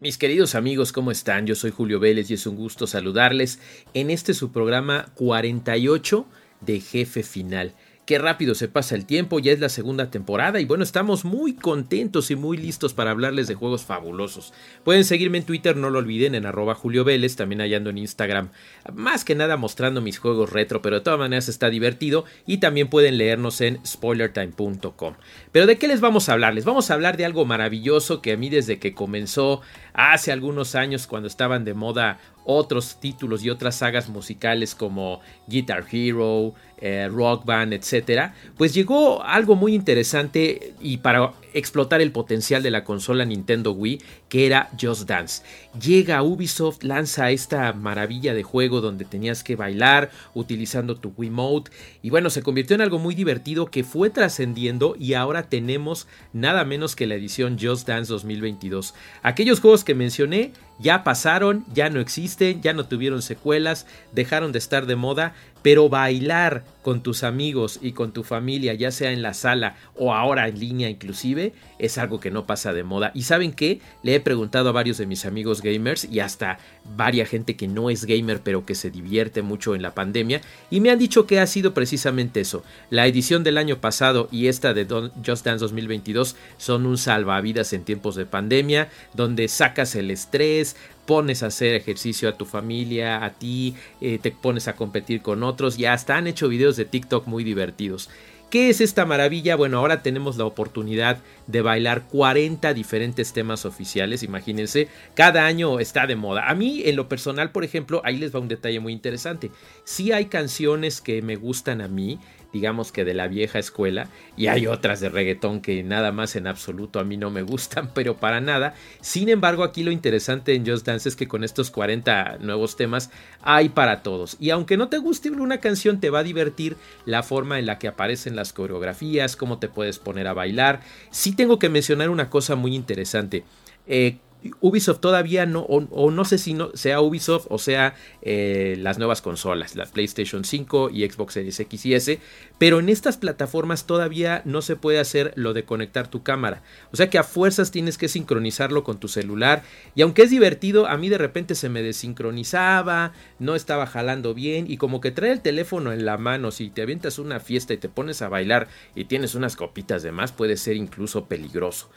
Mis queridos amigos, ¿cómo están? Yo soy Julio Vélez y es un gusto saludarles en este su programa 48 de Jefe Final. Qué rápido se pasa el tiempo, ya es la segunda temporada y bueno, estamos muy contentos y muy listos para hablarles de juegos fabulosos. Pueden seguirme en Twitter, no lo olviden, en arroba Julio Vélez, también hallando en Instagram, más que nada mostrando mis juegos retro, pero de todas maneras está divertido y también pueden leernos en spoilertime.com. Pero ¿de qué les vamos a hablar? Les vamos a hablar de algo maravilloso que a mí desde que comenzó hace algunos años cuando estaban de moda otros títulos y otras sagas musicales como Guitar Hero, eh, Rock Band, etc., pues llegó algo muy interesante y para explotar el potencial de la consola Nintendo Wii, que era Just Dance. Llega Ubisoft, lanza esta maravilla de juego donde tenías que bailar utilizando tu Wiimote y bueno, se convirtió en algo muy divertido que fue trascendiendo y ahora tenemos nada menos que la edición Just Dance 2022. Aquellos juegos que mencioné ya pasaron, ya no existen, ya no tuvieron secuelas, dejaron de estar de moda, pero bailar con tus amigos y con tu familia, ya sea en la sala o ahora en línea inclusive, es algo que no pasa de moda. Y saben qué, le he preguntado a varios de mis amigos gamers y hasta varias gente que no es gamer pero que se divierte mucho en la pandemia y me han dicho que ha sido precisamente eso. La edición del año pasado y esta de Just Dance 2022 son un salvavidas en tiempos de pandemia, donde sacas el estrés, pones a hacer ejercicio a tu familia, a ti, eh, te pones a competir con otros y hasta han hecho videos de TikTok muy divertidos. ¿Qué es esta maravilla? Bueno, ahora tenemos la oportunidad de bailar 40 diferentes temas oficiales, imagínense, cada año está de moda. A mí, en lo personal, por ejemplo, ahí les va un detalle muy interesante. Sí hay canciones que me gustan a mí, digamos que de la vieja escuela, y hay otras de reggaetón que nada más en absoluto a mí no me gustan, pero para nada. Sin embargo, aquí lo interesante en Just Dance es que con estos 40 nuevos temas hay para todos. Y aunque no te guste una canción, te va a divertir la forma en la que aparecen las coreografías, cómo te puedes poner a bailar. Sí tengo que mencionar una cosa muy interesante. Eh, Ubisoft todavía no, o, no sé si no, sea Ubisoft o sea eh, las nuevas consolas, la PlayStation 5 y Xbox Series X y S, pero en estas plataformas todavía no se puede hacer lo de conectar tu cámara. O sea que a fuerzas tienes que sincronizarlo con tu celular y aunque es divertido, a mí de repente se me desincronizaba, no estaba jalando bien y como que trae el teléfono en la mano, si te avientas una fiesta y te pones a bailar y tienes unas copitas de más, puede ser incluso peligroso.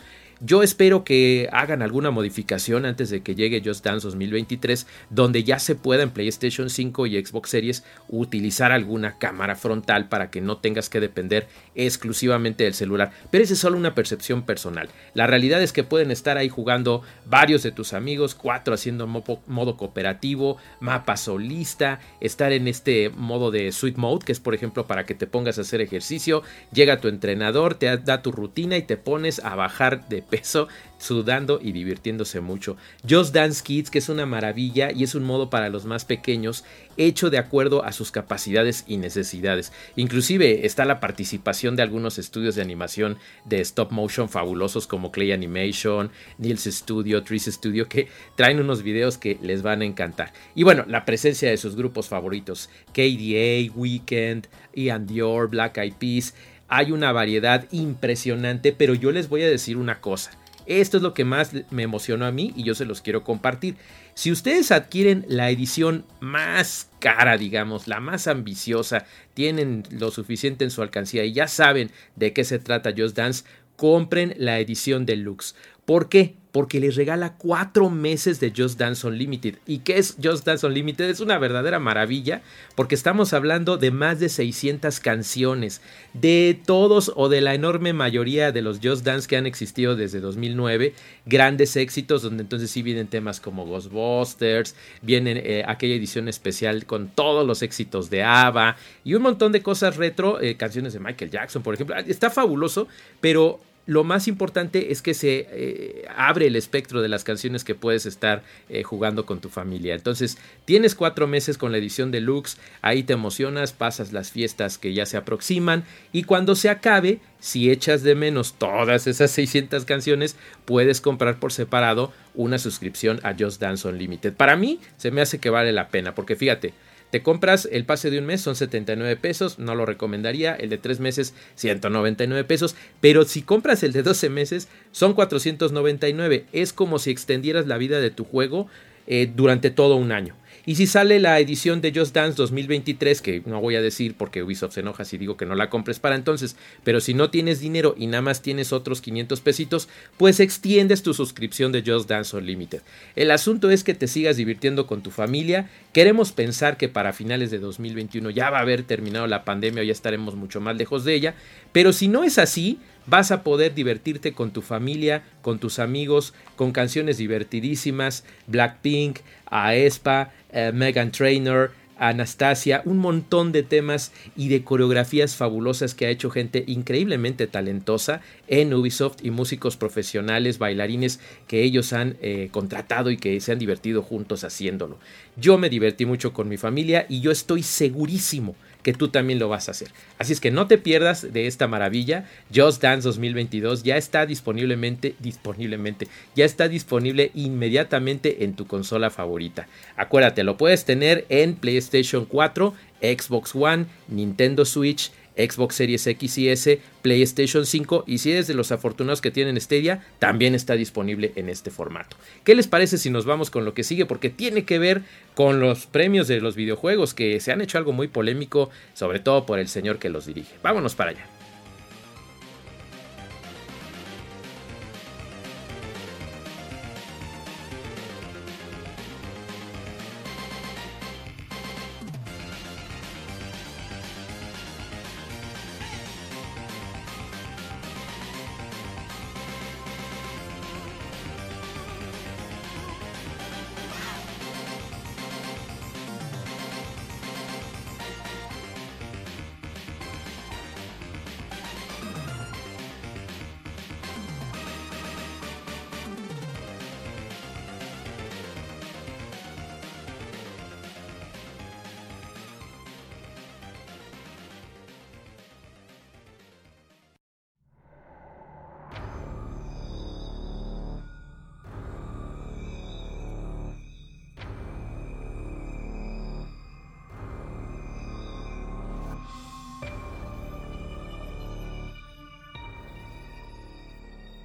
Yo espero que hagan alguna modificación antes de que llegue Just Dance 2023, donde ya se pueda en PlayStation 5 y Xbox Series utilizar alguna cámara frontal para que no tengas que depender exclusivamente del celular. Pero esa es solo una percepción personal. La realidad es que pueden estar ahí jugando varios de tus amigos, cuatro haciendo modo cooperativo, mapa solista, estar en este modo de Sweet Mode, que es por ejemplo para que te pongas a hacer ejercicio, llega tu entrenador, te da tu rutina y te pones a bajar de peso sudando y divirtiéndose mucho. Just Dance Kids, que es una maravilla y es un modo para los más pequeños, hecho de acuerdo a sus capacidades y necesidades. Inclusive está la participación de algunos estudios de animación de stop motion fabulosos como Clay Animation, Nils Studio, Trees Studio, que traen unos videos que les van a encantar. Y bueno, la presencia de sus grupos favoritos, KDA, Weekend, Ian Dior, Black Eyed Peas, hay una variedad impresionante, pero yo les voy a decir una cosa. Esto es lo que más me emocionó a mí y yo se los quiero compartir. Si ustedes adquieren la edición más cara, digamos, la más ambiciosa, tienen lo suficiente en su alcancía y ya saben de qué se trata Just Dance, compren la edición deluxe. ¿Por qué? porque les regala cuatro meses de Just Dance Unlimited. ¿Y qué es Just Dance Unlimited? Es una verdadera maravilla porque estamos hablando de más de 600 canciones de todos o de la enorme mayoría de los Just Dance que han existido desde 2009. Grandes éxitos donde entonces sí vienen temas como Ghostbusters, vienen eh, aquella edición especial con todos los éxitos de ABBA y un montón de cosas retro, eh, canciones de Michael Jackson, por ejemplo. Está fabuloso, pero lo más importante es que se eh, abre el espectro de las canciones que puedes estar eh, jugando con tu familia. Entonces, tienes cuatro meses con la edición deluxe, ahí te emocionas, pasas las fiestas que ya se aproximan y cuando se acabe, si echas de menos todas esas 600 canciones, puedes comprar por separado una suscripción a Just Dance Unlimited. Para mí, se me hace que vale la pena, porque fíjate, te compras el pase de un mes, son 79 pesos, no lo recomendaría. El de tres meses, 199 pesos. Pero si compras el de 12 meses, son 499. Es como si extendieras la vida de tu juego eh, durante todo un año. Y si sale la edición de Just Dance 2023, que no voy a decir porque Ubisoft se enoja si digo que no la compres para entonces, pero si no tienes dinero y nada más tienes otros 500 pesitos, pues extiendes tu suscripción de Just Dance Unlimited. El asunto es que te sigas divirtiendo con tu familia. Queremos pensar que para finales de 2021 ya va a haber terminado la pandemia o ya estaremos mucho más lejos de ella, pero si no es así, vas a poder divertirte con tu familia, con tus amigos, con canciones divertidísimas, Blackpink, Aespa, eh, Megan Trainor, Anastasia, un montón de temas y de coreografías fabulosas que ha hecho gente increíblemente talentosa en Ubisoft y músicos profesionales, bailarines que ellos han eh, contratado y que se han divertido juntos haciéndolo. Yo me divertí mucho con mi familia y yo estoy segurísimo que tú también lo vas a hacer. Así es que no te pierdas de esta maravilla. Just Dance 2022 ya está disponiblemente, disponiblemente, ya está disponible inmediatamente en tu consola favorita. Acuérdate, lo puedes tener en PlayStation 4, Xbox One, Nintendo Switch, Xbox Series X y S, PlayStation 5 y si eres de los afortunados que tienen Stadia, también está disponible en este formato. ¿Qué les parece si nos vamos con lo que sigue? Porque tiene que ver con los premios de los videojuegos que se han hecho algo muy polémico, sobre todo por el señor que los dirige. Vámonos para allá.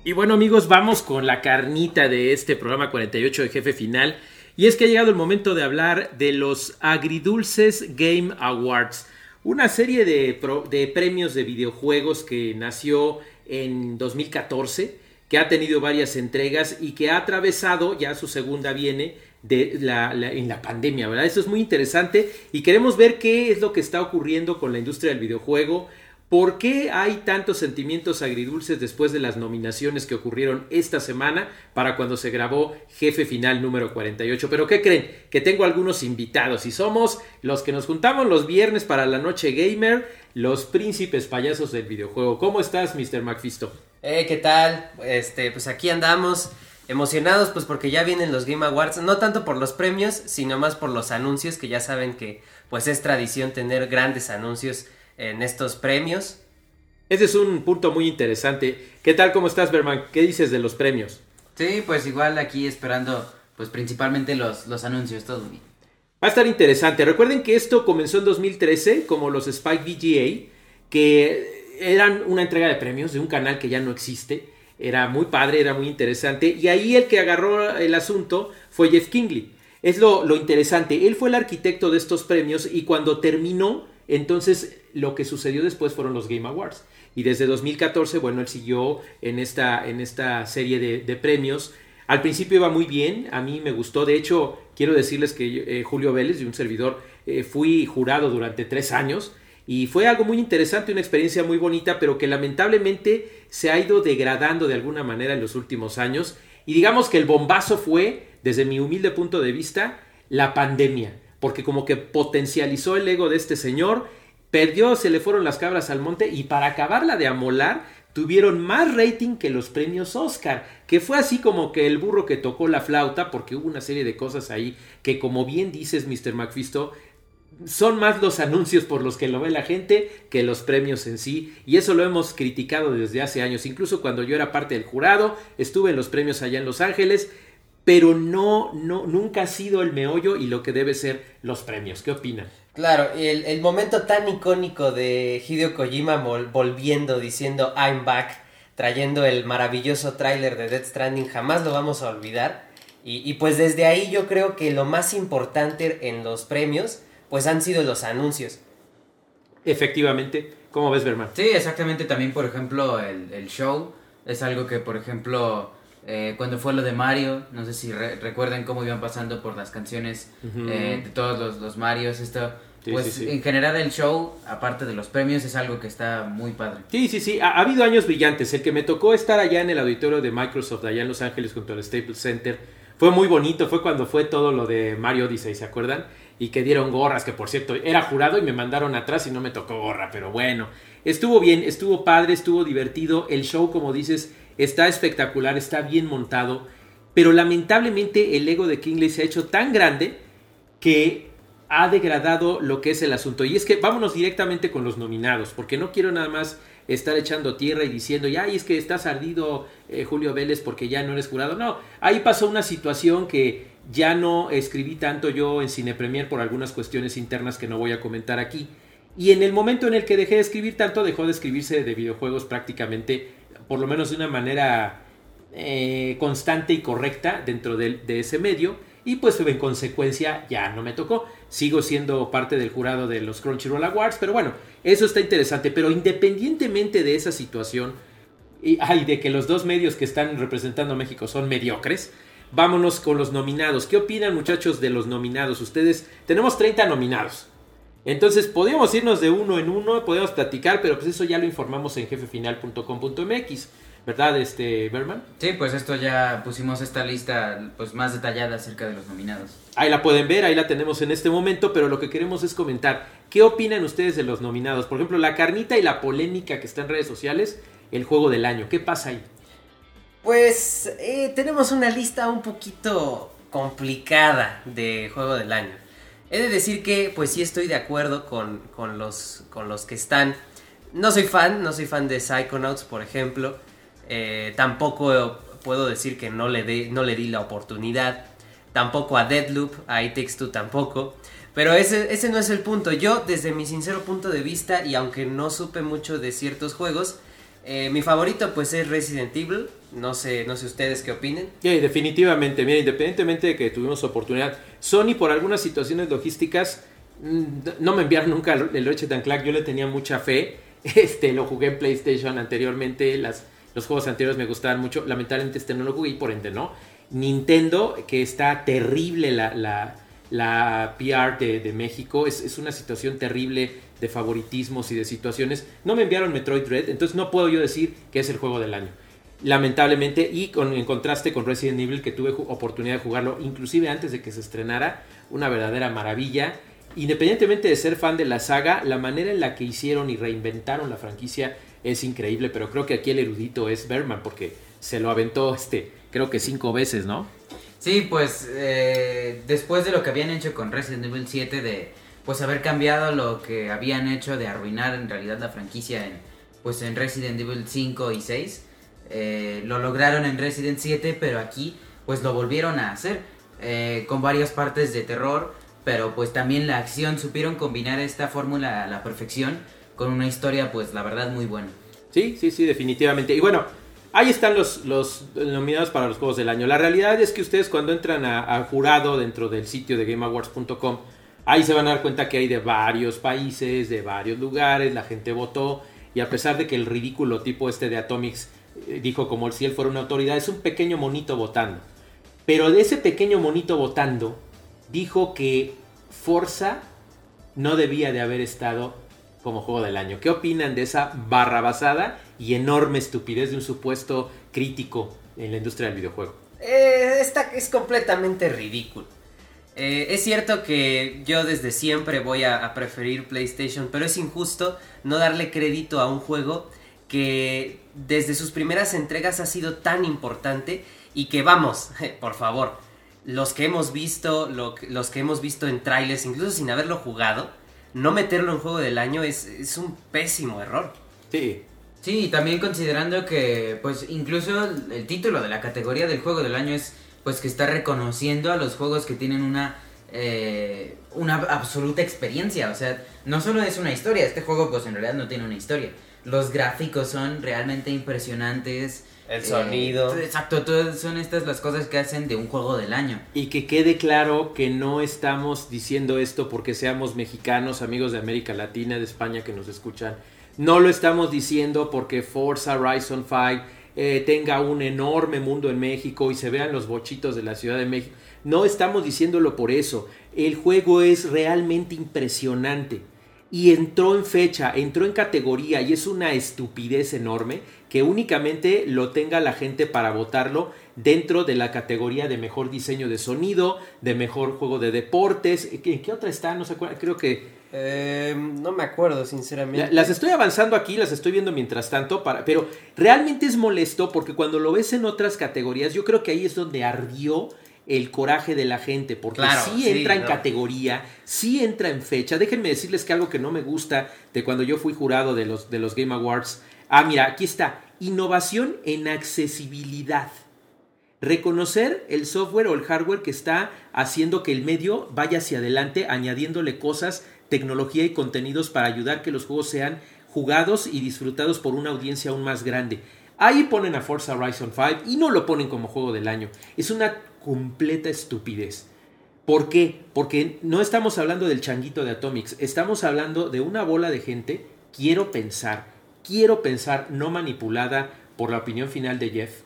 Y bueno amigos, vamos con la carnita de este programa 48 de Jefe Final. Y es que ha llegado el momento de hablar de los Agridulces Game Awards. Una serie de, premios de videojuegos que nació en 2014, que ha tenido varias entregas y que ha atravesado, ya su segunda viene, en la pandemia, ¿verdad? Eso es muy interesante y queremos ver qué es lo que está ocurriendo con la industria del videojuego, ¿Por qué hay tantos sentimientos agridulces después de las nominaciones que ocurrieron esta semana para cuando se grabó Jefe Final número 48? Pero ¿qué creen? Que tengo algunos invitados y somos los que nos juntamos los viernes para la noche gamer, los príncipes payasos del videojuego. ¿Cómo estás, Mr. McFisto? Eh, ¿qué tal? Este, pues aquí andamos emocionados pues porque ya vienen los Game Awards, no tanto por los premios, sino más por los anuncios que ya saben que pues es tradición tener grandes anuncios en estos premios. Ese es un punto muy interesante. ¿Qué tal? ¿Cómo estás, Berman? ¿Qué dices de los premios? Sí, pues igual aquí esperando, pues principalmente los, los anuncios, todo bien. Va a estar interesante. Recuerden que esto comenzó en 2013 como los Spike VGA, que eran una entrega de premios de un canal que ya no existe. Era muy padre, era muy interesante. Y ahí el que agarró el asunto fue Jeff Kingley. Es lo, lo interesante. Él fue el arquitecto de estos premios y cuando terminó entonces, lo que sucedió después fueron los Game Awards. Y desde 2014, bueno, él siguió en esta, en esta serie de, premios. Al principio iba muy bien, a mí me gustó. De hecho, quiero decirles que eh, Julio Vélez, de un servidor, eh, fui jurado durante tres años. Y fue algo muy interesante, una experiencia muy bonita, pero que lamentablemente se ha ido degradando de alguna manera en los últimos años. Y digamos que el bombazo fue, desde mi humilde punto de vista, la pandemia porque como que potencializó el ego de este señor, perdió, se le fueron las cabras al monte y para acabarla de amolar, tuvieron más rating que los premios Oscar, que fue así como que el burro que tocó la flauta, porque hubo una serie de cosas ahí que como bien dices Mr. McFisto, son más los anuncios por los que lo ve la gente que los premios en sí. Y eso lo hemos criticado desde hace años. Incluso cuando yo era parte del jurado, estuve en los premios allá en Los Ángeles. Pero no, no, nunca ha sido el meollo y lo que debe ser los premios. ¿Qué opinan? Claro, el, el momento tan icónico de Hideo Kojima volviendo diciendo I'm back, trayendo el maravilloso tráiler de Death Stranding, jamás lo vamos a olvidar. Y, y pues desde ahí yo creo que lo más importante en los premios pues han sido los anuncios. Efectivamente, ¿cómo ves, Berman? Sí, exactamente. También, por ejemplo, el, show es algo que, por ejemplo, eh, cuando fue lo de Mario, no sé si recuerdan cómo iban pasando por las canciones eh, de todos los, los Marios, esto. Pues en general el show, aparte de los premios, es algo que está muy padre. Sí, sí, sí, ha, ha, habido años brillantes. El que me tocó estar allá en el auditorio de Microsoft, allá en Los Ángeles, junto al Staples Center, fue muy bonito. Fue cuando fue todo lo de Mario Odyssey, ¿se acuerdan? y que dieron gorras, que por cierto era jurado y me mandaron atrás y no me tocó gorra, pero bueno, estuvo bien, estuvo padre, estuvo divertido, el show como dices está espectacular, está bien montado, pero lamentablemente el ego de Kingley se ha hecho tan grande que ha degradado lo que es el asunto. Y es que vámonos directamente con los nominados, porque no quiero nada más estar echando tierra y diciendo, ya, es que estás ardido eh, Julio Vélez porque ya no eres jurado. No, ahí pasó una situación que ya no escribí tanto yo en Cine Premier por algunas cuestiones internas que no voy a comentar aquí. Y en el momento en el que dejé de escribir tanto, dejó de escribirse de videojuegos prácticamente, por lo menos de una manera eh, constante y correcta dentro de, de, ese medio. Y pues en consecuencia ya no me tocó. Sigo siendo parte del jurado de los Crunchyroll Awards, pero bueno, eso está interesante. Pero independientemente de esa situación, y de que los dos medios que están representando a México son mediocres, vámonos con los nominados. ¿Qué opinan muchachos de los nominados? Ustedes, tenemos 30 nominados. Entonces, podríamos irnos de uno en uno, podemos platicar, pero pues eso ya lo informamos en jefefinal.com.mx. ¿Verdad, este Berman? Sí, pues esto ya pusimos esta lista pues más detallada acerca de los nominados. Ahí la pueden ver, ahí la tenemos en este momento, pero lo que queremos es comentar, ¿qué opinan ustedes de los nominados? Por ejemplo, la carnita y la polémica que está en redes sociales, el juego del año, ¿qué pasa ahí? Pues eh, tenemos una lista un poquito complicada de juego del año. He de decir que pues sí estoy de acuerdo con, los, con los que están. No soy fan, no soy fan de Psychonauts, por ejemplo. Eh, tampoco puedo decir que no le, no le di la oportunidad. Tampoco a Deadloop, a It Takes tampoco. Pero ese, ese no es el punto. Yo, desde mi sincero punto de vista, y aunque no supe mucho de ciertos juegos, eh, mi favorito pues es Resident Evil. No sé, no sé ustedes qué opinen. Sí, definitivamente. Mira, independientemente de que tuvimos oportunidad, Sony por algunas situaciones logísticas no me enviaron nunca el Ratchet Clank. Yo le tenía mucha fe. Este, lo jugué en PlayStation anteriormente. Las, los juegos anteriores me gustaban mucho. Lamentablemente este no lo jugué y por ende no. Nintendo, que está terrible la, la, la PR de, de México. Es, es una situación terrible de favoritismos y de situaciones. No me enviaron Metroid Dread, entonces no puedo yo decir que es el juego del año. Lamentablemente, y con, en contraste con Resident Evil, que tuve oportunidad de jugarlo inclusive antes de que se estrenara, una verdadera maravilla. Independientemente de ser fan de la saga, la manera en la que hicieron y reinventaron la franquicia es increíble, pero creo que aquí el erudito es Berman, porque se lo aventó, este, creo que cinco veces, ¿no? Sí, pues eh, después de lo que habían hecho con Resident Evil 7 de pues haber cambiado lo que habían hecho de arruinar en realidad la franquicia en, pues en Resident Evil 5 y 6. Eh, lo lograron en Resident 7, pero aquí pues lo volvieron a hacer eh, con varias partes de terror, pero pues también la acción supieron combinar esta fórmula a la perfección con una historia pues la verdad muy buena. Sí, sí, sí, definitivamente. Y bueno, ahí están los, los nominados para los Juegos del Año. La realidad es que ustedes cuando entran a, jurado dentro del sitio de GameAwards.com, Ahí se van a dar cuenta que hay de varios países, de varios lugares, la gente votó y a pesar de que el ridículo tipo este de Atomics eh, dijo como si él fuera una autoridad, es un pequeño monito votando. Pero de ese pequeño monito votando, dijo que Forza no debía de haber estado como juego del año. ¿Qué opinan de esa barrabasada y enorme estupidez de un supuesto crítico en la industria del videojuego? Eh, esta es completamente ridículo. Eh, es cierto que yo desde siempre voy a, preferir PlayStation, pero es injusto no darle crédito a un juego que desde sus primeras entregas ha sido tan importante y que vamos, por favor, los que hemos visto, los que hemos visto en trailers, incluso sin haberlo jugado, no meterlo en juego del año es, es un pésimo error. Sí. Sí, también considerando que, pues, incluso el título de la categoría del juego del año es, pues, que está reconociendo a los juegos que tienen una, eh, una absoluta experiencia. O sea, no solo es una historia, este juego, pues, en realidad no tiene una historia. Los gráficos son realmente impresionantes. El sonido. Exacto, todas son estas las cosas que hacen de un juego del año. Y que quede claro que no estamos diciendo esto porque seamos mexicanos, amigos de América Latina, de España que nos escuchan. No lo estamos diciendo porque Forza Horizon 5 eh, tenga un enorme mundo en México y se vean los bochitos de la Ciudad de México. No estamos diciéndolo por eso. El juego es realmente impresionante y entró en fecha, entró en categoría y es una estupidez enorme que únicamente lo tenga la gente para votarlo dentro de la categoría de mejor diseño de sonido, de mejor juego de deportes. ¿En qué otra está? No se acuerda. Creo que. Em, no me acuerdo, sinceramente. Las estoy avanzando aquí, las estoy viendo mientras tanto, para, pero realmente es molesto porque cuando lo ves en otras categorías, yo creo que ahí es donde ardió el coraje de la gente, porque sí entra en categoría, sí entra en fecha. Déjenme decirles que algo que no me gusta de cuando yo fui jurado de los, de los Game Awards. Ah, mira, aquí está. Innovación en accesibilidad. Reconocer el software o el hardware que está haciendo que el medio vaya hacia adelante, añadiéndole cosas, tecnología y contenidos para ayudar que los juegos sean jugados y disfrutados por una audiencia aún más grande. Ahí ponen a Forza Horizon 5 y no lo ponen como juego del año. Es una completa estupidez. ¿Por qué? Porque no estamos hablando del changuito de Atomics, estamos hablando de una bola de gente, quiero pensar, quiero pensar, no manipulada por la opinión final de Jeff,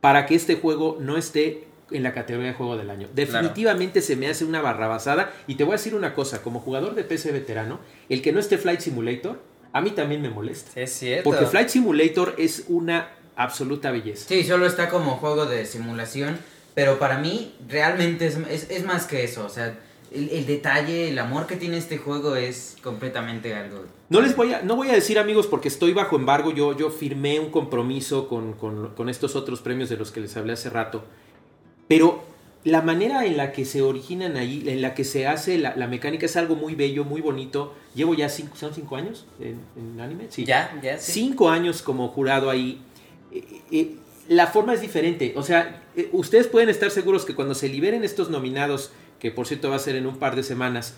para que este juego no esté en la categoría de juego del año. Definitivamente se me hace una barrabasada y te voy a decir una cosa, como jugador de PC veterano, el que no esté Flight Simulator, a mí también me molesta. Es cierto. Porque Flight Simulator es una absoluta belleza. Sí, solo está como juego de simulación pero para mí, realmente es, es, más que eso. O sea, el, detalle, el amor que tiene este juego es completamente algo. No les voy a, no voy a decir amigos porque estoy bajo embargo. Yo, yo firmé un compromiso con, con, con estos otros premios de los que les hablé hace rato. Pero la manera en la que se originan ahí, en la que se hace la, la mecánica es algo muy bello, muy bonito. Llevo ya cinco, ¿son cinco años en, en anime? Sí. Ya, ya. Sí. Cinco años como jurado ahí. Eh, eh, la forma es diferente. O sea, eh, ustedes pueden estar seguros que cuando se liberen estos nominados, que por cierto va a ser en un par de semanas,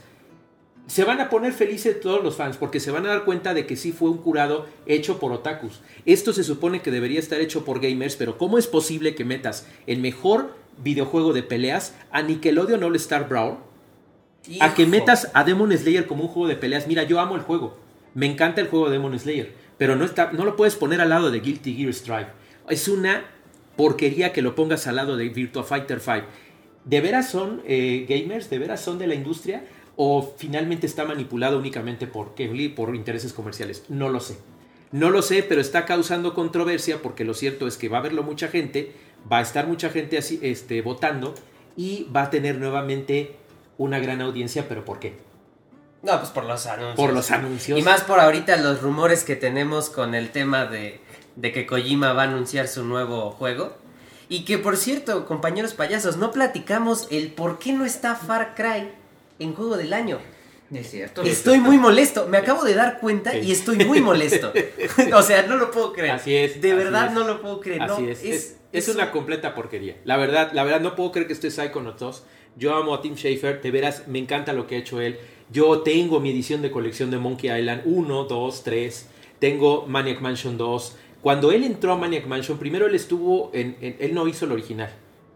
se van a poner felices todos los fans porque se van a dar cuenta de que sí fue un curado hecho por otakus. Esto se supone que debería estar hecho por gamers, pero ¿cómo es posible que metas el mejor videojuego de peleas a Nickelodeon All Star Brawl? A que metas a Demon Slayer como un juego de peleas. Mira, yo amo el juego. Me encanta el juego de Demon Slayer. Pero no, está, no lo puedes poner al lado de Guilty Gear Strive. Es una porquería que lo pongas al lado de Virtua Fighter 5. ¿De veras son eh, gamers? ¿De veras son de la industria? ¿O finalmente está manipulado únicamente por Kevly, por intereses comerciales? No lo sé. No lo sé, pero está causando controversia porque lo cierto es que va a verlo mucha gente, va a estar mucha gente así, este, votando y va a tener nuevamente una gran audiencia, pero ¿por qué? No, pues por los anuncios. Por los anuncios. Y más por ahorita los rumores que tenemos con el tema de de que Kojima va a anunciar su nuevo juego. Y que por cierto, compañeros payasos, no platicamos el por qué no está Far Cry en juego del año. Es cierto. Estoy muy molesto. Me acabo de dar cuenta y estoy muy molesto. o sea, no lo puedo creer. Así es. De verdad no lo puedo creer. Así es. Es, una completa porquería. La verdad, la verdad, no puedo creer que esté Psychonauts 2. Yo amo a Tim Schafer. De veras, me encanta lo que ha hecho él. Yo tengo mi edición de colección de Monkey Island 1, 2, 3. Tengo Maniac Mansion 2. Cuando él entró a Maniac Mansion, primero él estuvo en, él no hizo el original.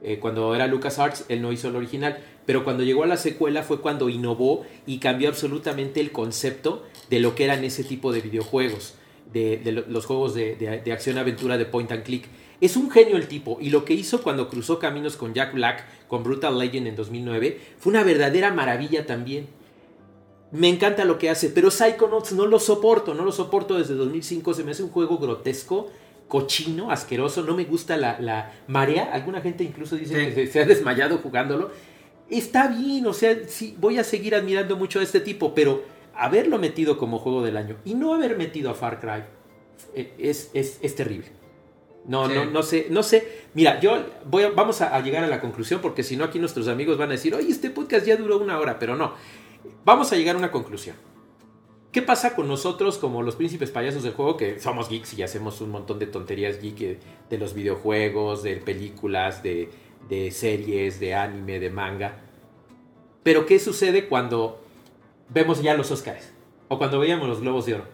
Eh, cuando era LucasArts, él no hizo el original. Pero cuando llegó a la secuela fue cuando innovó y cambió absolutamente el concepto de lo que eran ese tipo de videojuegos, de, los juegos de, de acción-aventura de point and click. Es un genio el tipo y lo que hizo cuando cruzó caminos con Jack Black, con Brutal Legend en 2009, fue una verdadera maravilla también. Me encanta lo que hace, pero Psychonauts no lo soporto, no lo soporto desde 2005, se me hace un juego grotesco, cochino, asqueroso, no me gusta la, marea, alguna gente incluso dice que se, ha desmayado jugándolo. Está bien, o sea, sí, voy a seguir admirando mucho a este tipo, pero haberlo metido como juego del año y no haber metido a Far Cry, eh, es, es, es terrible. No, no, no sé, no sé. Mira, yo voy vamos a, llegar a la conclusión porque si no aquí nuestros amigos van a decir, oye, este podcast ya duró una hora, pero no. Vamos a llegar a una conclusión. ¿Qué pasa con nosotros como los príncipes payasos del juego que somos geeks y hacemos un montón de tonterías geek eh, de los videojuegos, de películas, de, series, de anime, de manga? Pero ¿qué sucede cuando vemos ya los Oscars? O cuando veíamos los Globos de Oro.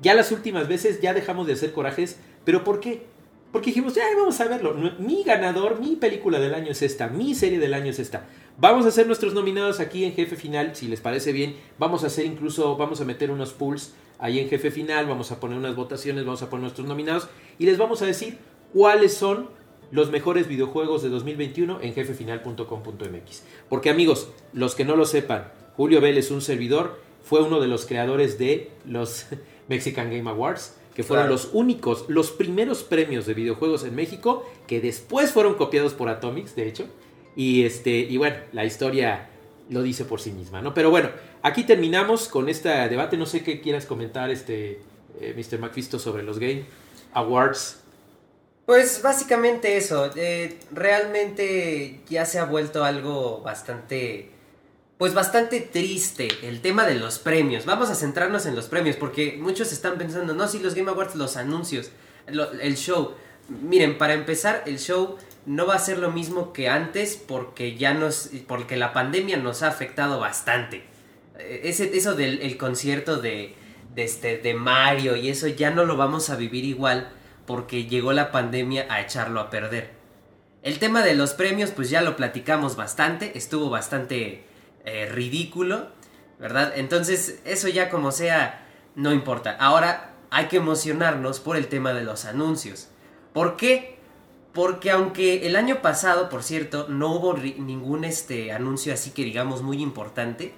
Ya las últimas veces ya dejamos de hacer corajes, pero ¿por qué? Porque dijimos, ya vamos a verlo. Mi ganador, mi película del año es esta, mi serie del año es esta. Vamos a hacer nuestros nominados aquí en Jefe Final, si les parece bien. Vamos a hacer incluso, vamos a meter unos pools ahí en Jefe Final, vamos a poner unas votaciones, vamos a poner nuestros nominados y les vamos a decir cuáles son los mejores videojuegos de 2021 en jefefinal.com.mx. Porque amigos, los que no lo sepan, Julio Vélez, un servidor, fue uno de los creadores de los Mexican Game Awards que fueron los únicos, los primeros premios de videojuegos en México, que después fueron copiados por Atomics, de hecho. Y, este, y bueno, la historia lo dice por sí misma, ¿no? Pero bueno, aquí terminamos con este debate. No sé qué quieras comentar, este, eh, Mr. McFisto, sobre los Game Awards. Pues básicamente eso. Eh, realmente ya se ha vuelto algo bastante pues bastante triste el tema de los premios. Vamos a centrarnos en los premios porque muchos están pensando, no, si los Game Awards, los anuncios, el show. Miren, para empezar, el show no va a ser lo mismo que antes porque ya nos, porque la pandemia nos ha afectado bastante. Eh, ese, eso del concierto de, de, este, de Mario y eso ya no lo vamos a vivir igual porque llegó la pandemia a echarlo a perder. El tema de los premios, pues ya lo platicamos bastante, estuvo bastante eh, ridículo, ¿verdad? Entonces, eso ya como sea, no importa. Ahora hay que emocionarnos por el tema de los anuncios. ¿Por qué? Porque aunque el año pasado, por cierto, no hubo ningún este, anuncio así que digamos muy importante,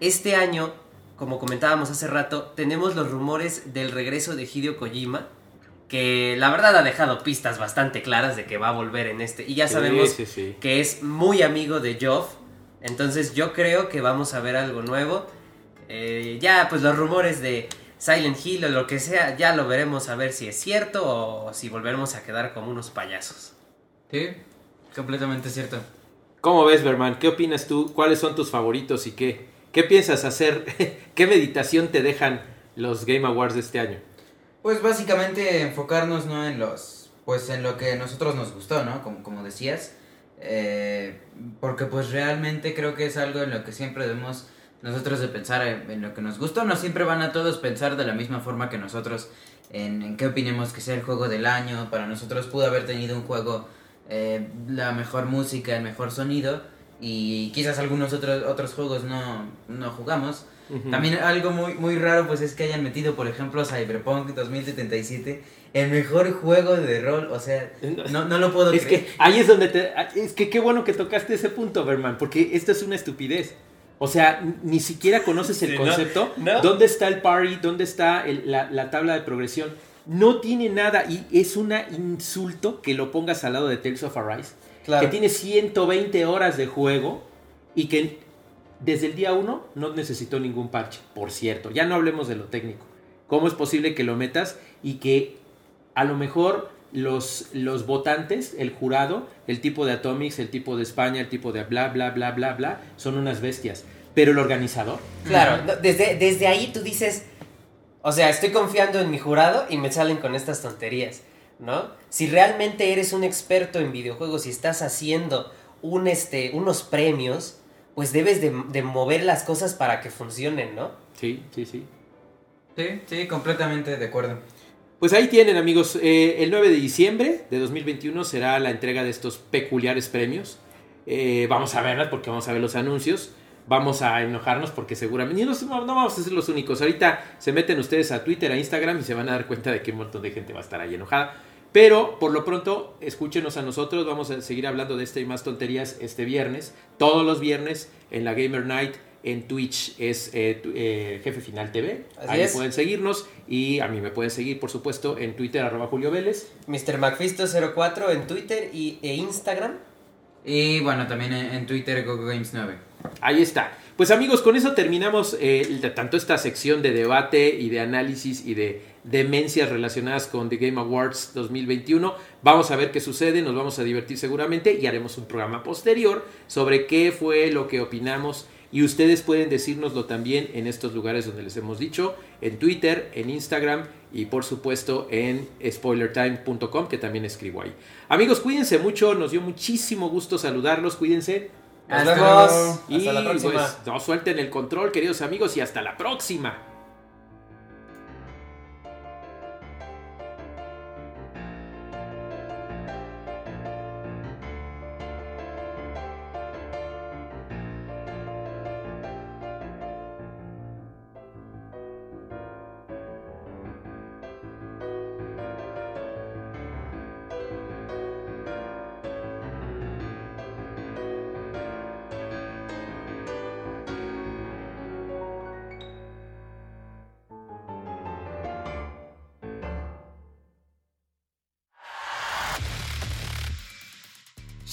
este año, como comentábamos hace rato, tenemos los rumores del regreso de Hideo Kojima, que la verdad ha dejado pistas bastante claras de que va a volver en este. Y ya sabemos que es muy amigo de Geoff, entonces yo creo que vamos a ver algo nuevo. Eh, ya, pues los rumores de Silent Hill o lo que sea, ya lo veremos a ver si es cierto o si volveremos a quedar como unos payasos. Sí, completamente cierto. ¿Cómo ves, Berman? ¿Qué opinas tú? ¿Cuáles son tus favoritos y qué? ¿Qué piensas hacer? ¿Qué meditación te dejan los Game Awards de este año? Pues básicamente enfocarnos no en los pues en lo que a nosotros nos gustó, ¿no? Como, como decías, eh, porque pues realmente creo que es algo en lo que siempre debemos nosotros de pensar en, lo que nos gusta. No siempre van a todos pensar de la misma forma que nosotros en, en qué opinemos que sea el juego del año. Para nosotros pudo haber tenido un juego, eh, la mejor música, el mejor sonido. Y quizás algunos otros, otros juegos no, no jugamos. También algo muy, muy raro pues es que hayan metido, por ejemplo, Cyberpunk 2077, el mejor juego de rol, o sea, no, no lo puedo es que ahí es donde te... Es que qué bueno que tocaste ese punto, Berman, porque esto es una estupidez. O sea, ni siquiera conoces el concepto. ¿Dónde está el party? ¿Dónde está la, tabla de progresión? No tiene nada y es un insulto que lo pongas al lado de Tales of Arise. Que tiene 120 horas de juego y que desde el día 1 no necesitó ningún parche, por cierto. Ya no hablemos de lo técnico. ¿Cómo es posible que lo metas y que a lo mejor los, los votantes, el jurado, el tipo de Atomics, el tipo de España, el tipo de bla, bla, bla, bla, bla, son unas bestias? Pero el organizador. Claro, desde, desde ahí tú dices, o sea, estoy confiando en mi jurado y me salen con estas tonterías, ¿no? Si realmente eres un experto en videojuegos y estás haciendo un, este, unos premios, pues debes de, mover las cosas para que funcionen, ¿no? Sí, sí, sí. Sí, sí, completamente de acuerdo. Pues ahí tienen amigos, eh, el 9 de diciembre de 2021 será la entrega de estos peculiares premios. Eh, vamos a verlas porque vamos a ver los anuncios. Vamos a enojarnos porque seguramente no, vamos a ser los únicos. Ahorita se meten ustedes a Twitter, a Instagram y se van a dar cuenta de que un montón de gente va a estar ahí enojada. Pero por lo pronto, escúchenos a nosotros. Vamos a seguir hablando de este y más tonterías este viernes. Todos los viernes en la Gamer Night. En Twitch es eh, eh, Jefe Final TV. Ahí pueden seguirnos. Y a mí me pueden seguir, por supuesto, en Twitter, arroba Julio Vélez. Mr. McFisto04 en Twitter y, e Instagram. Y bueno, también en, Twitter, Games 9 Ahí está. Pues amigos, con eso terminamos eh, tanto esta sección de debate y de análisis y de demencias relacionadas con The Game Awards 2021. Vamos a ver qué sucede, nos vamos a divertir seguramente y haremos un programa posterior sobre qué fue lo que opinamos y ustedes pueden decírnoslo también en estos lugares donde les hemos dicho, en Twitter, en Instagram y por supuesto en spoilertime.com que también escribo ahí. Amigos, cuídense mucho, nos dio muchísimo gusto saludarlos, cuídense. Hasta luego. Y Hasta la próxima. pues no suelten el control, queridos amigos, y hasta la próxima.